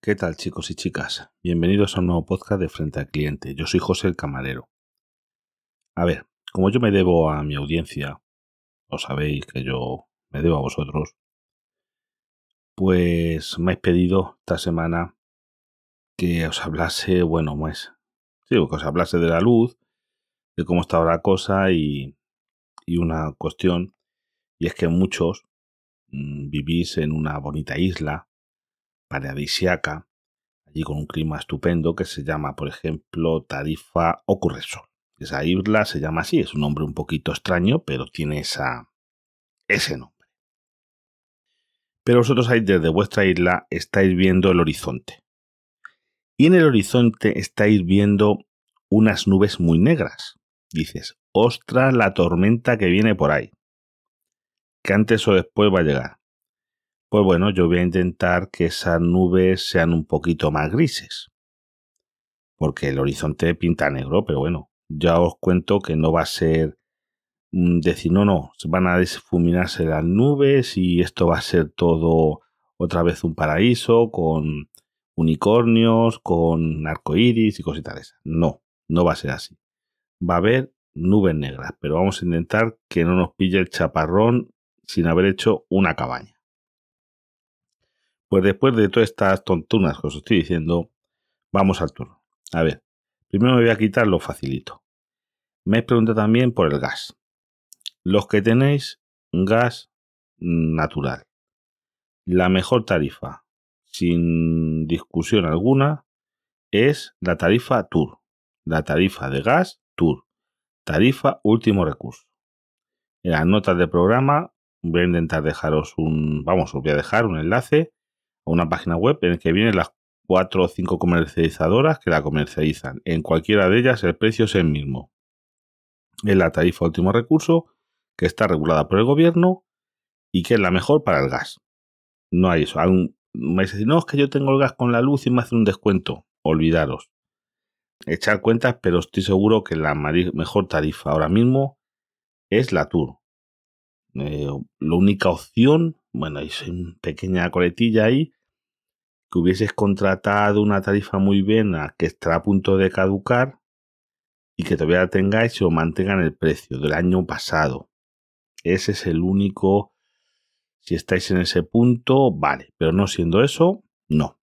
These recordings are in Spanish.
¿Qué tal chicos y chicas? Bienvenidos a un nuevo podcast de Frente al Cliente. Yo soy José el Camarero. A ver, como yo me debo a mi audiencia, os sabéis que yo me debo a vosotros, pues me habéis pedido esta semana que os hablase, bueno, pues, sí, que os hablase de la luz, de cómo está la cosa y, y una cuestión, y es que muchos mm, vivís en una bonita isla paradisiaca, allí con un clima estupendo que se llama, por ejemplo, Tarifa Ocurresol. Esa isla se llama así, es un nombre un poquito extraño, pero tiene esa, ese nombre. Pero vosotros ahí desde vuestra isla estáis viendo el horizonte. Y en el horizonte estáis viendo unas nubes muy negras. Dices, ostras la tormenta que viene por ahí. Que antes o después va a llegar. Pues bueno, yo voy a intentar que esas nubes sean un poquito más grises. Porque el horizonte pinta negro, pero bueno, ya os cuento que no va a ser mm, decir, no, no, van a difuminarse las nubes y esto va a ser todo otra vez un paraíso con unicornios, con arcoíris y cositas de. No, no va a ser así. Va a haber nubes negras, pero vamos a intentar que no nos pille el chaparrón sin haber hecho una cabaña. Pues después de todas estas tontunas que os estoy diciendo, vamos al turno. A ver, primero me voy a quitar lo facilito. Me preguntado también por el gas. Los que tenéis gas natural. La mejor tarifa, sin discusión alguna, es la tarifa Tour. La tarifa de gas Tour. Tarifa último recurso. En las notas del programa voy a intentar dejaros un, vamos, os voy a dejar un enlace a una página web en el que vienen las cuatro o cinco comercializadoras que la comercializan. En cualquiera de ellas el precio es el mismo. Es la tarifa último recurso que está regulada por el gobierno y que es la mejor para el gas. No hay eso. me dice, no, es que yo tengo el gas con la luz y me hace un descuento. Olvidaros. Echar cuentas, pero estoy seguro que la mejor tarifa ahora mismo es la Tour. Eh, la única opción, bueno, hay una pequeña coletilla ahí, que hubieses contratado una tarifa muy buena que estará a punto de caducar y que todavía tengáis o mantengan el precio del año pasado. Ese es el único. Si estáis en ese punto, vale, pero no siendo eso, no.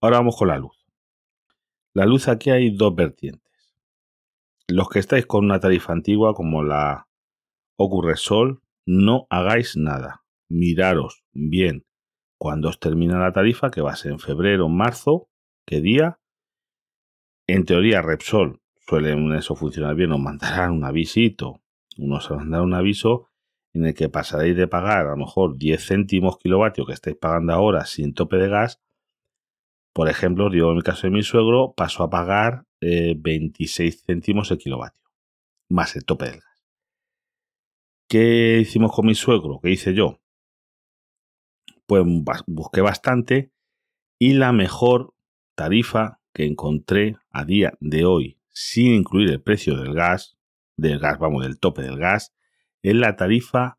Ahora vamos con la luz. La luz aquí hay dos vertientes. Los que estáis con una tarifa antigua como la Ocurre Sol, no hagáis nada. Miraros bien cuando os termina la tarifa, que va a ser en febrero, marzo, qué día. En teoría, Repsol suele eso funcionar bien, os mandarán un avisito, unos mandarán un aviso en el que pasaréis de pagar a lo mejor 10 céntimos kilovatio que estáis pagando ahora sin tope de gas. Por ejemplo, digo en el caso de mi suegro, pasó a pagar 26 eh, céntimos el kilovatio, más el tope del gas. ¿Qué hicimos con mi suegro? ¿Qué hice yo? Pues busqué bastante y la mejor tarifa que encontré a día de hoy, sin incluir el precio del gas, del gas, vamos, del tope del gas, es la tarifa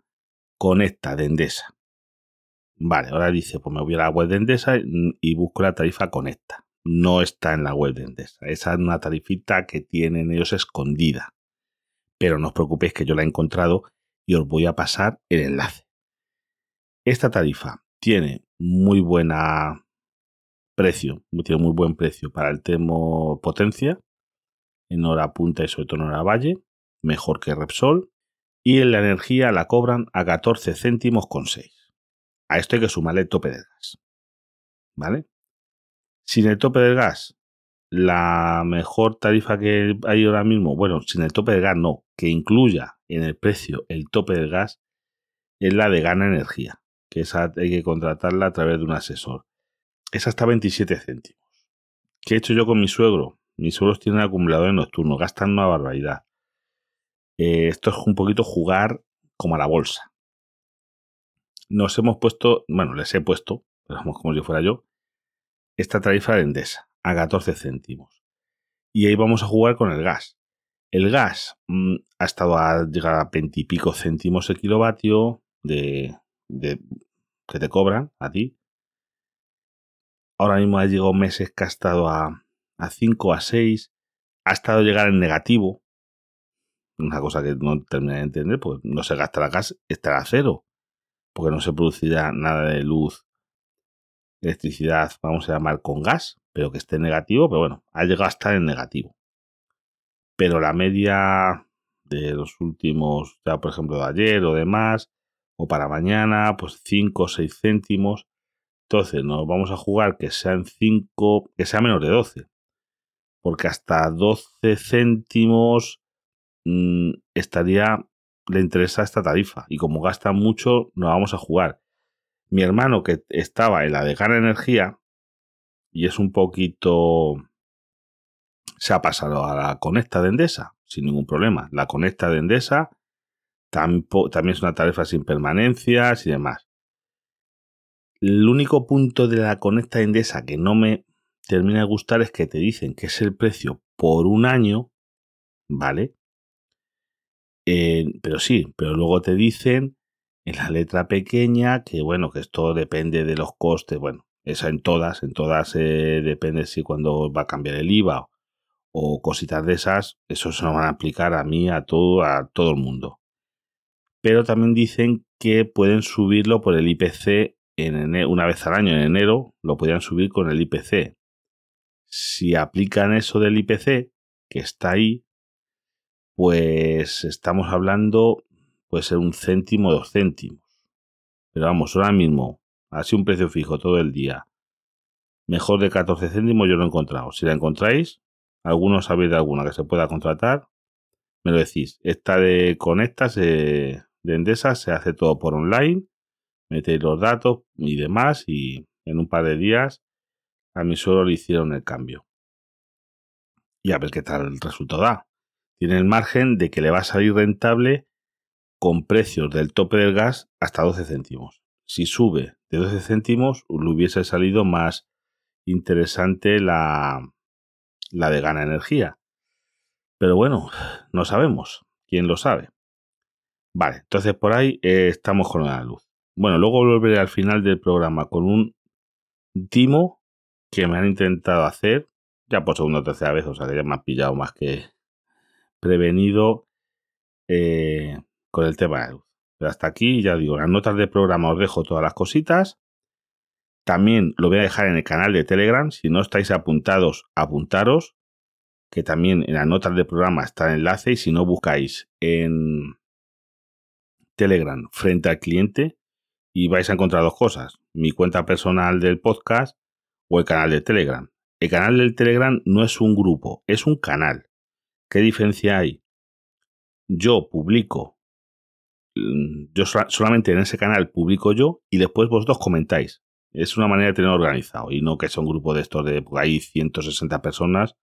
Conecta de Endesa. Vale, ahora dice, pues me voy a la web de Endesa y busco la tarifa Conecta. No está en la web de Endesa. Esa es una tarifita que tienen ellos escondida. Pero no os preocupéis que yo la he encontrado y os voy a pasar el enlace. Esta tarifa tiene muy buena precio, tiene muy buen precio para el tema potencia, en hora punta y sobre todo en hora valle, mejor que Repsol, y en la energía la cobran a 14 céntimos con 6. A esto hay que sumarle el tope del gas. ¿Vale? Sin el tope del gas, la mejor tarifa que hay ahora mismo, bueno, sin el tope del gas no, que incluya en el precio el tope del gas, es la de Gana Energía, que esa hay que contratarla a través de un asesor. Es hasta 27 céntimos. ¿Qué he hecho yo con mi suegro? Mis suegros tienen acumuladores nocturnos, gastan una barbaridad. Eh, esto es un poquito jugar como a la bolsa. Nos hemos puesto, bueno, les he puesto, como si fuera yo, esta tarifa de Endesa a 14 céntimos. Y ahí vamos a jugar con el gas. El gas mm, ha estado a llegar a 20 y pico céntimos el kilovatio de, que te cobran a ti. Ahora mismo ha llegado meses que ha estado a, a 5, a 6. Ha estado a llegar en negativo. Una cosa que no terminé de entender, pues no se gasta el gas, estará a cero. Porque no se producirá nada de luz, electricidad, vamos a llamar con gas, pero que esté negativo. Pero bueno, ha llegado a estar en negativo. Pero la media de los últimos, ya por ejemplo de ayer o demás, o para mañana, pues 5 o 6 céntimos. Entonces nos vamos a jugar que sean 5, que sea menos de 12. Porque hasta 12 céntimos mmm, estaría, le interesa esta tarifa. Y como gasta mucho, nos vamos a jugar. Mi hermano que estaba en la de Gana Energía, y es un poquito... Se ha pasado a la Conecta de Endesa, sin ningún problema. La Conecta de Endesa también es una tarifa sin permanencias y demás. El único punto de la Conecta Endesa que no me termina de gustar es que te dicen que es el precio por un año, ¿vale? Eh, pero sí, pero luego te dicen en la letra pequeña que bueno, que esto depende de los costes, bueno, esa en todas, en todas eh, depende si cuando va a cambiar el IVA o cositas de esas, eso se lo van a aplicar a mí, a todo, a todo el mundo pero también dicen que pueden subirlo por el IPC en una vez al año, en enero, lo podrían subir con el IPC. Si aplican eso del IPC, que está ahí, pues estamos hablando, puede ser un céntimo, dos céntimos. Pero vamos, ahora mismo, así un precio fijo todo el día. Mejor de 14 céntimos yo lo he encontrado. Si la encontráis, algunos sabéis de alguna que se pueda contratar, me lo decís. Esta de Conectas de Endesa se hace todo por online, metéis los datos y demás y en un par de días a mí solo le hicieron el cambio. Y a ver qué tal el resultado da. Tiene el margen de que le va a salir rentable con precios del tope del gas hasta 12 céntimos. Si sube de 12 céntimos, le hubiese salido más interesante la, la de gana energía. Pero bueno, no sabemos. ¿Quién lo sabe? Vale, entonces por ahí eh, estamos con la luz. Bueno, luego volveré al final del programa con un timo que me han intentado hacer, ya por segunda o tercera vez, o sea que ya me han pillado más que prevenido eh, con el tema de. Pero hasta aquí, ya digo, las notas del programa os dejo todas las cositas. También lo voy a dejar en el canal de Telegram. Si no estáis apuntados, apuntaros. Que también en las notas del programa está el enlace. Y si no, buscáis en Telegram frente al cliente y vais a encontrar dos cosas. Mi cuenta personal del podcast o el canal de Telegram. El canal del Telegram no es un grupo, es un canal. ¿Qué diferencia hay? Yo publico, mm, yo solamente en ese canal publico yo y después vosotros comentáis. Es una manera de tener organizado y no que sea un grupo de estos de pues, hay 160 personas,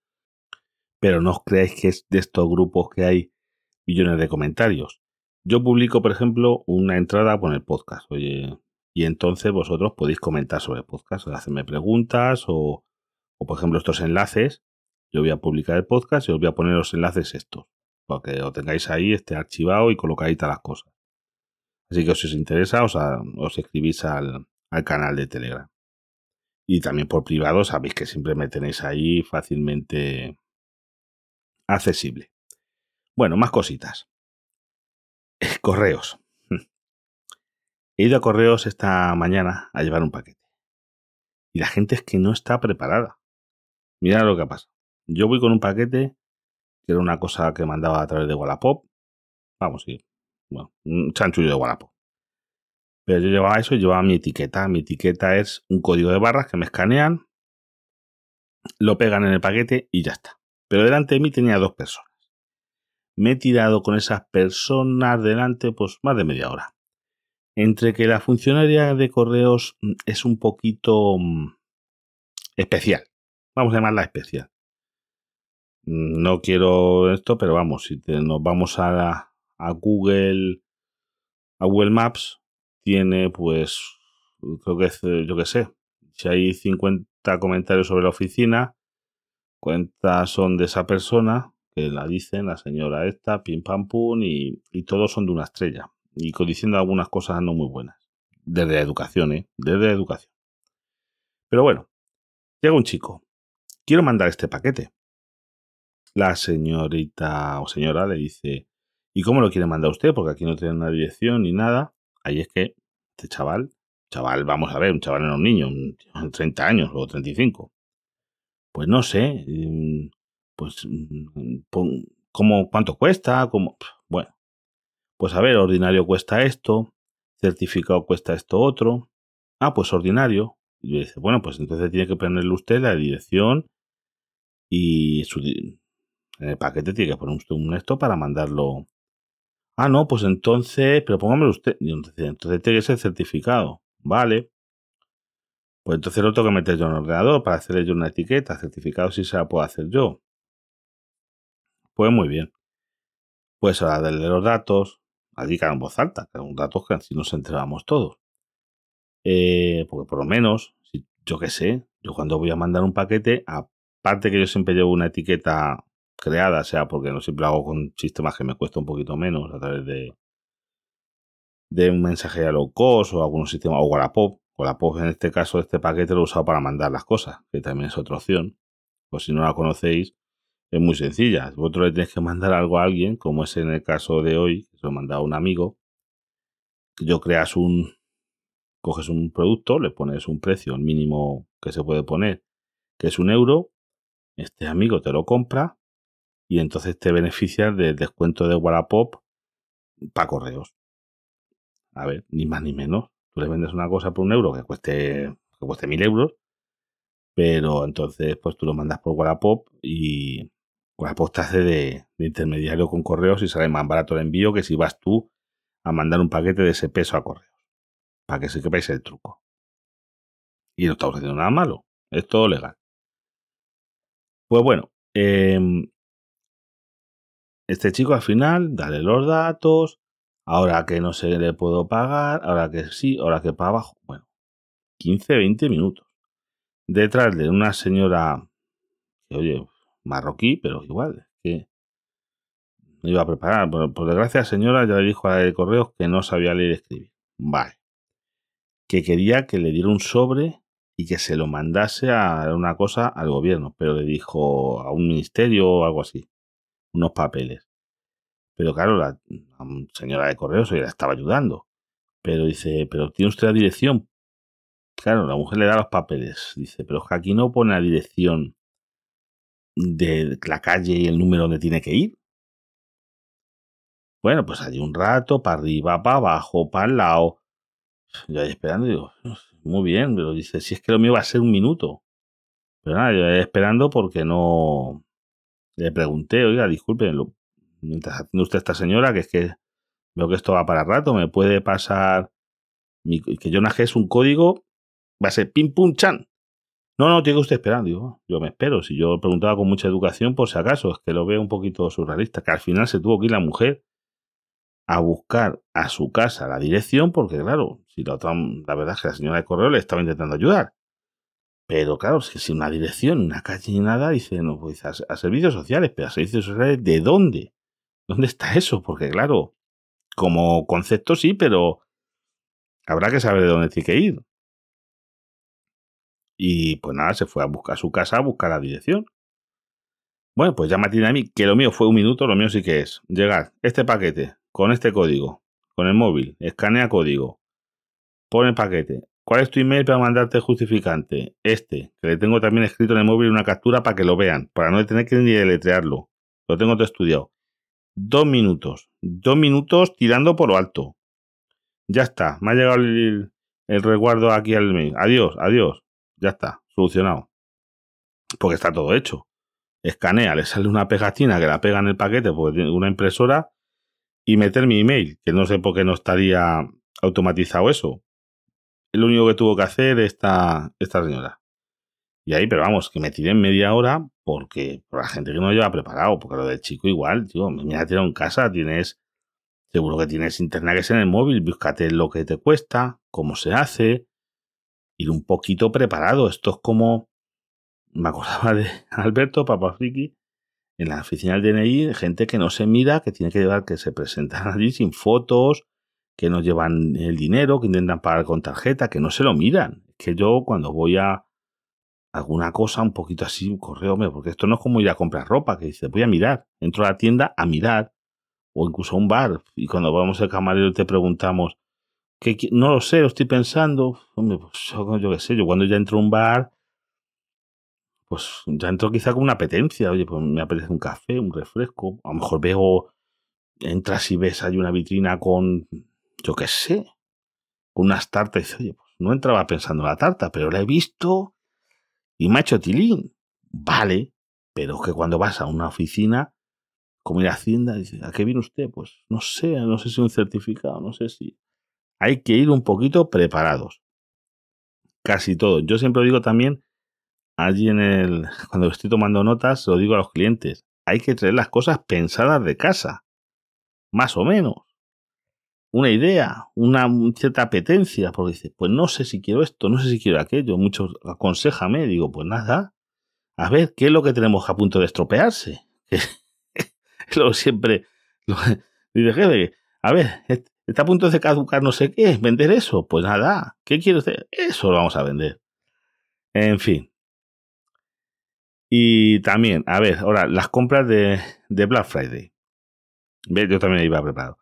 pero no os creáis que es de estos grupos que hay millones de comentarios. Yo publico, por ejemplo, una entrada con el podcast. Oye, y entonces vosotros podéis comentar sobre el podcast, o hacerme preguntas o, o, por ejemplo, estos enlaces. Yo voy a publicar el podcast y os voy a poner los enlaces estos, para que lo tengáis ahí, esté archivado y colocáis todas las cosas. Así que si os interesa, os, escribís al, al canal de Telegram. Y también por privado sabéis que siempre me tenéis ahí fácilmente accesible. Bueno, más cositas. Correos. He ido a correos esta mañana a llevar un paquete. Y la gente es que no está preparada. Mira lo que pasa. Yo voy con un paquete, que era una cosa que mandaba a través de Wallapop. Vamos, sí. Bueno, un chanchullo de Wallapop. Pero yo llevaba eso y llevaba mi etiqueta. Mi etiqueta es un código de barras que me escanean, lo pegan en el paquete y ya está. Pero delante de mí tenía dos personas me he tirado con esas personas delante pues más de media hora. Entre que la funcionaria de correos mm, es un poquito mm, especial. Vamos a llamarla especial. Mm, no quiero esto, pero vamos, si nos vamos a, a Google, a Google Maps, tiene pues, creo que es, yo que sé, si hay 50 comentarios sobre la oficina, cuentas son de esa persona, que la dicen la señora esta, pim pam pum, y, todos son de una estrella. Y diciendo algunas cosas no muy buenas. Desde la educación, ¿eh? Desde la educación. Pero bueno, llega un chico. Quiero mandar este paquete. La señorita o señora le dice, ¿y cómo lo quiere mandar usted? Porque aquí no tiene una dirección ni nada. Ahí es que este chaval, chaval, vamos a ver, un chaval era un niño, un 30 años o 35. Pues no sé, mm, pues, mm, ¿cómo, ¿cuánto cuesta? ¿Cómo? Bueno, pues a ver, ordinario cuesta esto, certificado cuesta esto otro. Ah, pues ordinario. Y dice, bueno, pues entonces tiene que ponerle usted la dirección y su, en el paquete tiene que poner un esto para mandarlo. Ah, no, pues entonces, pero póngamelo usted. Entonces, entonces tiene que ser certificado. Vale. Pues entonces lo tengo que meter yo en el ordenador para hacerle yo una etiqueta. Certificado si se la puedo hacer yo. Pues muy bien. Pues ahora darle los datos. Allí en voz alta, que son datos que así nos enteramos todos. Eh, porque por lo menos, yo qué sé, yo cuando voy a mandar un paquete, aparte que yo siempre llevo una etiqueta creada, sea porque no siempre hago con sistemas que me cuesta un poquito menos a través de, de un mensaje a low cost o algún sistema, o Wallapop. Wallapop en este caso, este paquete lo he usado para mandar las cosas, que también es otra opción. Pues si no la conocéis, es muy sencilla. Vosotros le tenéis que mandar algo a alguien, como es en el caso de hoy, que se lo he mandado a un amigo, yo creas un, coges un producto, le pones un precio, el mínimo que se puede poner, que es un euro, este amigo te lo compra y entonces te beneficias del descuento de Wallapop para correos. A ver, ni más ni menos. Tú le vendes una cosa por un euro que cueste, que cueste mil euros, pero entonces pues tú lo mandas por Wallapop y Wallapop te hace de, intermediario con correos y sale más barato el envío que si vas tú a mandar un paquete de ese peso a correos. Para que se quepáis el truco. Y no estamos haciendo nada malo. Es todo legal. Pues bueno, eh, este chico al final, dale los datos, ahora que no se le puedo pagar, ahora que sí, ahora que para abajo. Bueno, 15, 20 minutos. Detrás de una señora, que oye, marroquí, pero igual, que me iba a preparar. Por, desgracia, señora ya le dijo a la de correos que no sabía leer y escribir. Vale. Que quería que le diera un sobre y que se lo mandase a una cosa al gobierno, pero le dijo a un ministerio o algo así unos papeles. Pero claro, la, señora de correos la estaba ayudando. Pero dice, pero tiene usted la dirección. Claro, la mujer le da los papeles. Dice, pero es que aquí no pone la dirección de la calle y el número donde tiene que ir. Bueno, pues allí un rato, para arriba, para abajo, para el lado. Yo ahí esperando, digo, muy bien, pero dice, si es que lo mío va a ser un minuto. Pero nada, yo ahí esperando porque no, le pregunté, oiga, disculpe, mientras haciendo usted esta señora, que es que veo que esto va para rato, me puede pasar que yo es un código, va a ser pim pum chan. No, no, tiene que usted esperar. Digo, yo me espero. Si yo preguntaba con mucha educación, por si acaso, es que lo veo un poquito surrealista, que al final se tuvo que ir la mujer a buscar a su casa la dirección, porque claro, si la otra, la verdad es que la señora de correo le estaba intentando ayudar. Pero claro, sin una dirección, una calle ni nada, dice, no, pues a, servicios sociales, pero a servicios sociales, ¿de dónde? ¿Dónde está eso? Porque claro, como concepto sí, pero habrá que saber de dónde tiene que ir. Y pues nada, se fue a buscar su casa, a buscar la dirección. Bueno, pues ya tiene a mí, que lo mío fue un minuto, lo mío sí que es llegar este paquete con este código, con el móvil, escanea código, pone el paquete, ¿Cuál es tu email para mandarte justificante? Este, que le tengo también escrito en el móvil una captura para que lo vean, para no tener que ni deletrearlo. Lo tengo todo estudiado. Dos minutos. Dos minutos tirando por lo alto. Ya está. Me ha llegado el, el resguardo aquí al mail. Adiós, adiós. Ya está. Solucionado. Porque está todo hecho. Escanea, le sale una pegatina que la pega en el paquete porque tiene una impresora y meter mi email, que no sé por qué no estaría automatizado eso lo único que tuvo que hacer esta, esta señora. Y ahí, pero vamos, que me tiré en media hora porque por la gente que no lo lleva preparado, porque lo del chico igual, tío, me ha tirado en casa, tienes, seguro que tienes internet que en el móvil, búscate lo que te cuesta, cómo se hace, ir un poquito preparado. Esto es como, me acordaba de Alberto, papá friki, en la oficina del DNI gente que no se mira, que tiene que llevar, que se presentan allí sin fotos, que no llevan el dinero, que intentan pagar con tarjeta, que no se lo miran. Que yo cuando voy a alguna cosa un poquito así, correo, porque esto no es como ir a comprar ropa, que dice, voy a mirar, entro a la tienda a mirar, o incluso a un bar, y cuando vamos al camarero te preguntamos, que no lo sé, lo estoy pensando, hombre, pues yo, qué sé, yo cuando ya entro a un bar, pues ya entro quizá con una apetencia, oye, pues me apetece un café, un refresco, a lo mejor veo, entras y ves hay una vitrina con, yo qué sé, con unas tartas, oye, pues no entraba pensando en la tarta, pero la he visto y me ha hecho tilín. Vale, pero que cuando vas a una oficina, como ir a Hacienda, dice, ¿a qué viene usted? Pues no sé, no sé si un certificado, no sé si. Hay que ir un poquito preparados. Casi todo. Yo siempre digo también, allí en el. Cuando estoy tomando notas, lo digo a los clientes. Hay que traer las cosas pensadas de casa. Más o menos una idea, una cierta apetencia, porque dice, pues no sé si quiero esto, no sé si quiero aquello, muchos aconsejame, digo, pues nada, a ver, ¿qué es lo que tenemos a punto de estropearse? lo siempre, dice, jefe, a ver, está a punto de caducar no sé qué, vender eso, pues nada, ¿qué quiero hacer? Eso lo vamos a vender. En fin. Y también, a ver, ahora, las compras de, de Black Friday. Yo también iba preparado.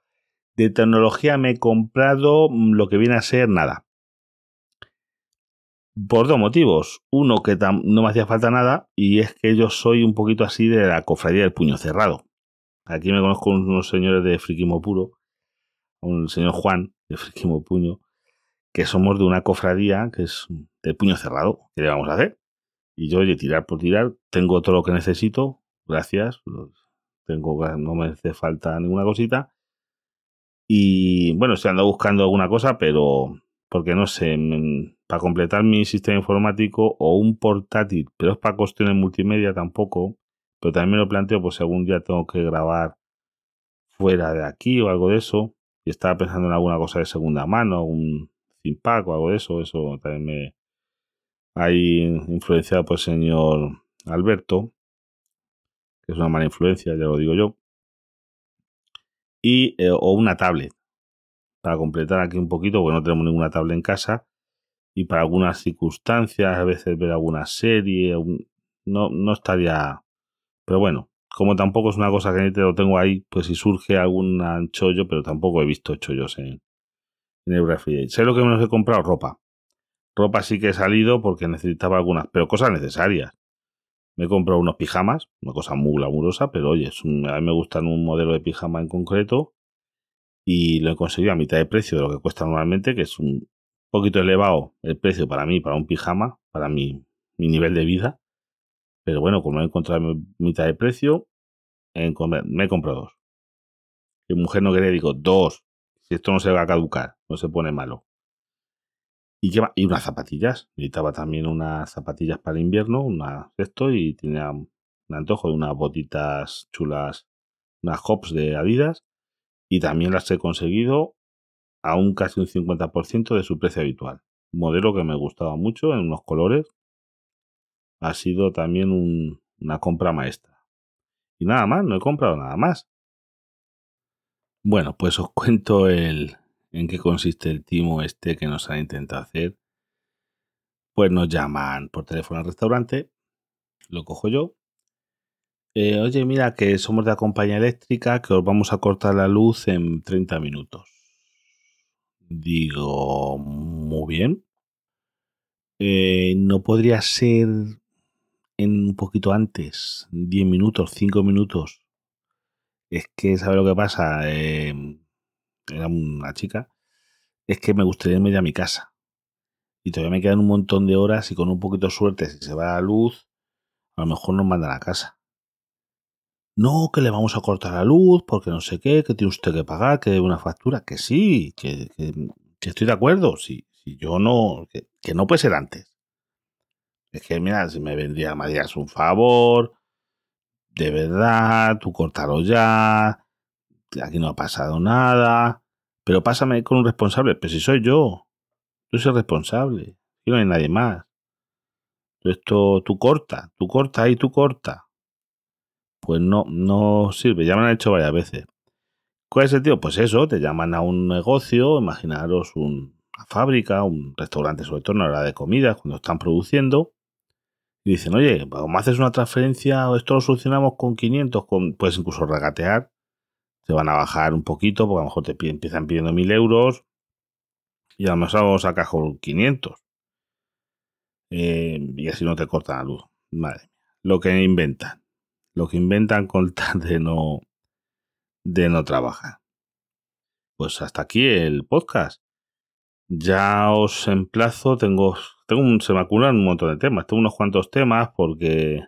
De tecnología me he comprado mm, lo que viene a ser nada. Por dos motivos. Uno, que no me hacía falta nada, y es que yo soy un poquito así de la cofradía del puño cerrado. Aquí me conozco unos señores de Friquimo Puro, un señor Juan de Friquimo Puño, que somos de una cofradía que es de puño cerrado. ¿Qué le vamos a hacer? Y yo, oye, tirar por tirar, tengo todo lo que necesito, gracias. Tengo, no me hace falta ninguna cosita. Y bueno, estoy andando buscando alguna cosa, pero porque no sé, para completar mi sistema informático o un portátil, pero es para cuestiones multimedia tampoco. Pero también me lo planteo, pues si algún día tengo que grabar fuera de aquí o algo de eso. Y estaba pensando en alguna cosa de segunda mano, un Zimpac o algo de eso. Eso también me. Hay influenciado por el señor Alberto, que es una mala influencia, ya lo digo yo y, eh, o una tablet. Para completar aquí un poquito, porque no tenemos ninguna tablet en casa. Y para algunas circunstancias, a veces ver alguna serie, no, no estaría. Pero bueno, como tampoco es una cosa que te lo tengo ahí, pues si surge algún chollo, pero tampoco he visto chollos en, en el refri. Sé lo que menos he comprado, ropa. Ropa sí que he salido porque necesitaba algunas, pero cosas necesarias. Me he comprado unos pijamas, una cosa muy glamurosa, pero oye, a mí me gustan un modelo de pijama en concreto y lo he conseguido a mitad de precio de lo que cuesta normalmente, que es un poquito elevado el precio para mí, para un pijama, para mi, nivel de vida. Pero bueno, como he encontrado mitad de precio, me he comprado dos. Mi mujer no quería, digo, dos. Si esto no se va a caducar, no se pone malo. Y, y unas zapatillas. Necesitaba también unas zapatillas para invierno, una esto, y tenía un antojo de unas botitas chulas, unas hops de Adidas. Y también las he conseguido a un casi un 50% de su precio habitual. Un modelo que me gustaba mucho en unos colores. Ha sido también una compra maestra. Y nada más, no he comprado nada más. Bueno, pues os cuento el, en qué consiste el timo este que nos ha intentado hacer, pues nos llaman por teléfono al restaurante, lo cojo yo. Eh, oye, mira que somos de la compañía eléctrica, que os vamos a cortar la luz en 30 minutos. Digo, muy bien. Eh, ¿No podría ser en un poquito antes? 10 minutos, 5 minutos. Es que, ¿sabe lo que pasa? Eh, era una chica, es que me gustaría irme ya a mi casa. Y todavía me quedan un montón de horas y con un poquito de suerte, si se va la luz, a lo mejor nos mandan a casa. No, que le vamos a cortar la luz porque no sé qué, que tiene usted que pagar, que debe una factura. Que sí, que, estoy de acuerdo. Si, si yo no, que, no puede ser antes. Es que, mira, si me vendría, me harías un favor, de verdad, tú cortalo ya, aquí no ha pasado nada, pero pásame con un responsable. Pero si soy yo, soy el responsable, y no hay nadie más. Esto tú corta, tú corta y tú corta. pues no, no sirve. Ya me lo han hecho varias veces. ¿Cuál es el tío? Pues eso, te llaman a un negocio, imaginaros una fábrica, un restaurante, sobre todo en la hora de comida, cuando están produciendo, y dicen, oye, me haces una transferencia, esto lo solucionamos con 500, con, puedes incluso regatear, te van a bajar un poquito, porque a lo mejor te empiezan pidiendo 1000 euros, y a lo mejor sacas con 500. Eh, y así no te cortan la luz. Madre Lo que inventan. Lo que inventan con tal de no, de no trabajar. Pues hasta aquí el podcast. Ya os emplazo, tengo, tengo un, se me acumulan un montón de temas, tengo unos cuantos temas porque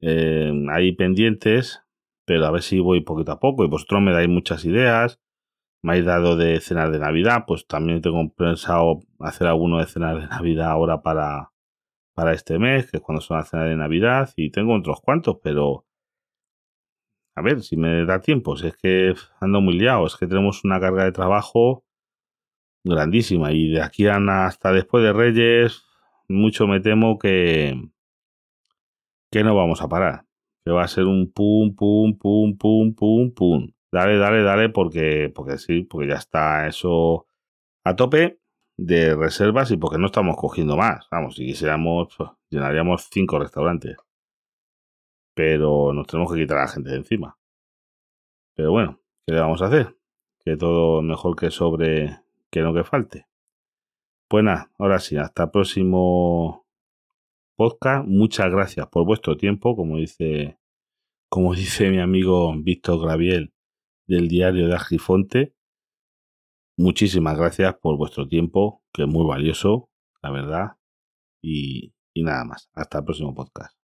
eh, hay pendientes, pero a ver si voy poquito a poco y vosotros me dais muchas ideas. Me habéis dado de cenar de Navidad, pues también tengo pensado hacer alguno de cenar de Navidad ahora para, para este mes, que es cuando son las cenas de Navidad, y tengo otros cuantos, pero a ver si me da tiempo. Si es que ando muy liado, es que tenemos una carga de trabajo grandísima y de aquí hasta después de Reyes, mucho me temo que, que no vamos a parar. Que va a ser un pum, pum, pum, pum, pum, pum. Dale, dale, dale, porque, porque sí, porque ya está eso a tope de reservas y porque no estamos cogiendo más. Vamos, si quisiéramos, pues, llenaríamos cinco restaurantes pero nos tenemos que quitar a la gente de encima. Pero bueno, ¿qué le vamos a hacer? Que todo mejor que sobre que no que falte. Pues ahora sí, hasta el próximo podcast. Muchas gracias por vuestro tiempo, como dice, como dice mi amigo Víctor Graviel del diario de Argifonte. Muchísimas gracias por vuestro tiempo, que es muy valioso, la verdad. y nada más. Hasta el próximo podcast.